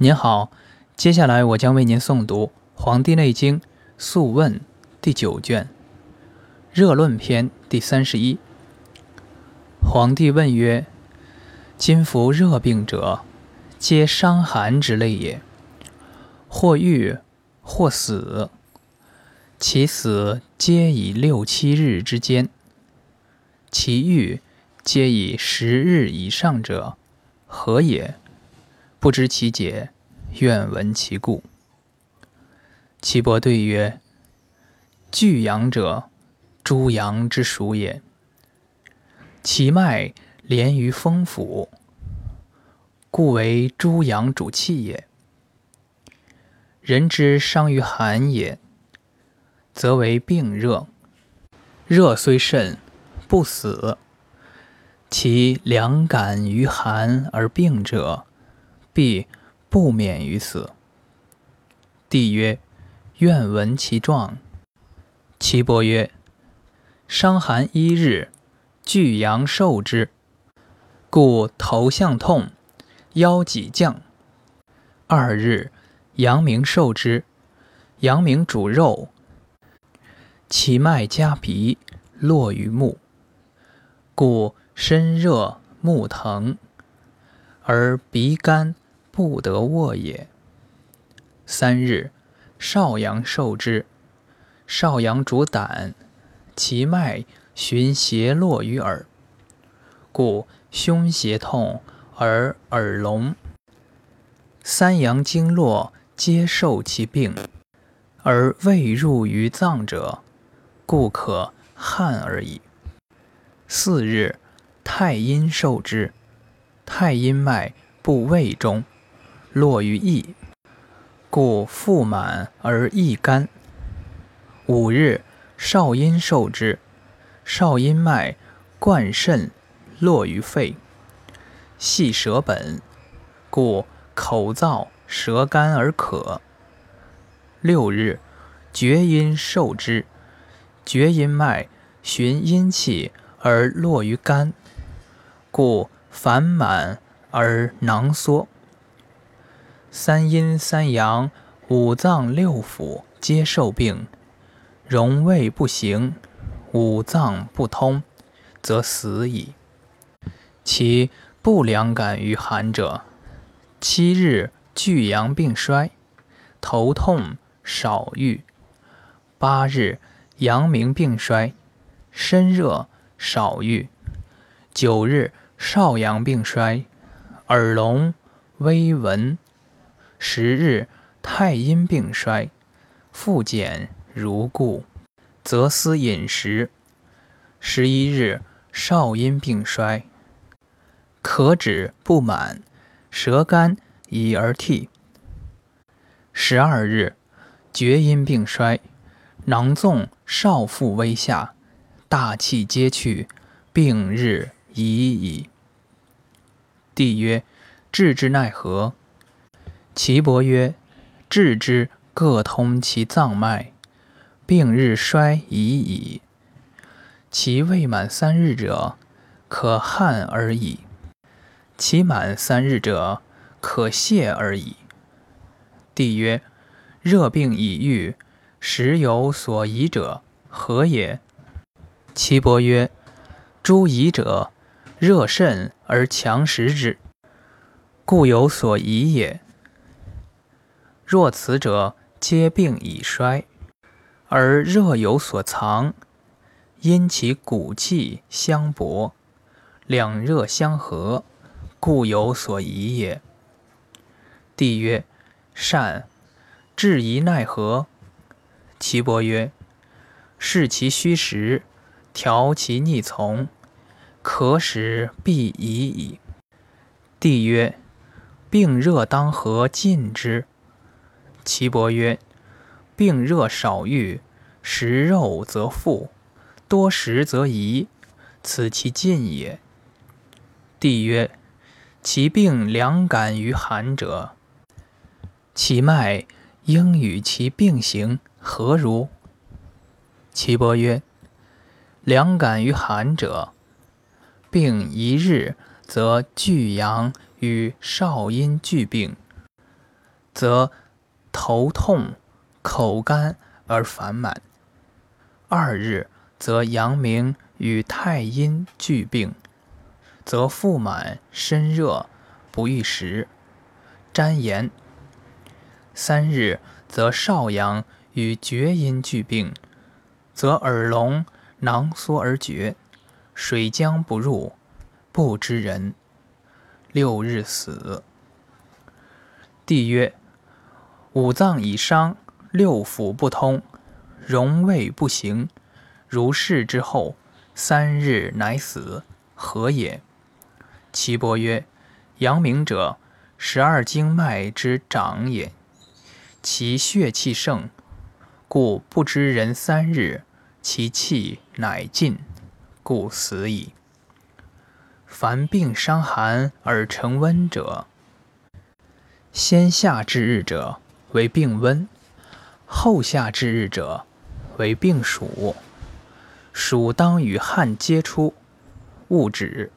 您好，接下来我将为您诵读《黄帝内经·素问》第九卷《热论篇》第三十一。皇帝问曰：“今服热病者，皆伤寒之类也，或愈，或死。其死皆以六七日之间，其愈皆以十日以上者，何也？”不知其解，愿闻其故。岐伯对曰：“巨阳者，诸阳之属也。其脉连于风府，故为诸阳主气也。人之伤于寒也，则为病热。热虽甚，不死。其凉感于寒而病者。”必不免于死。帝曰：“愿闻其状。”岐伯曰：“伤寒一日，巨阳受之，故头项痛，腰脊降；二日，阳明受之，阳明主肉，其脉加鼻，络于目，故身热目疼，而鼻干。”不得卧也。三日，少阳受之，少阳主胆，其脉循斜络于耳，故胸胁痛而耳聋。三阳经络皆受其病，而未入于脏者，故可汗而已。四日，太阴受之，太阴脉不胃中。络于腋，故腹满而易干。五日，少阴受之，少阴脉贯肾，络于肺，系舌本，故口燥舌干而渴。六日，厥阴受之，厥阴脉循阴气而络于肝，故烦满而囊缩。三阴三阳五脏六腑皆受病，荣卫不行，五脏不通，则死矣。其不良感于寒者，七日巨阳病衰，头痛少愈；八日阳明病衰，身热少愈；九日少阳病衰，耳聋微闻。十日太阴病衰，复减如故，则思饮食。十一日少阴病衰，可止不满，舌干以而涕。十二日厥阴病衰，囊纵少腹微下，大气皆去，病日已矣。帝曰：治之奈何？岐伯曰：“治之，各通其脏脉，病日衰已矣。其未满三日者，可汗而已；其满三日者，可泻而已。”帝曰：“热病已愈，时有所疑者，何也？”岐伯曰：“诸疑者，热甚而强食之，故有所疑也。”若此者，皆病已衰，而热有所藏，因其骨气相搏，两热相合，故有所疑也。帝曰：善。治宜奈何？岐伯曰：视其虚实，调其逆从，可使必已矣。帝曰：病热当何禁之？岐伯曰：“病热少愈，食肉则腹，多食则遗，此其进也。”帝曰：“其病凉感于寒者，其脉应与其病形何如？”岐伯曰：“凉感于寒者，病一日，则巨阳与少阴俱病。”则头痛、口干而烦满；二日，则阳明与太阴俱病，则腹满身热，不欲食，沾盐；三日，则少阳与厥阴俱病，则耳聋、囊缩而绝，水浆不入，不知人。六日死。帝曰：五脏已伤，六腑不通，荣卫不行。如是之后，三日乃死，何也？岐伯曰：阳明者，十二经脉之长也，其血气盛，故不知人三日，其气乃尽，故死矣。凡病伤寒而成温者，先夏之日者为病温，后夏至日者为病暑。暑当与汗接出，勿止。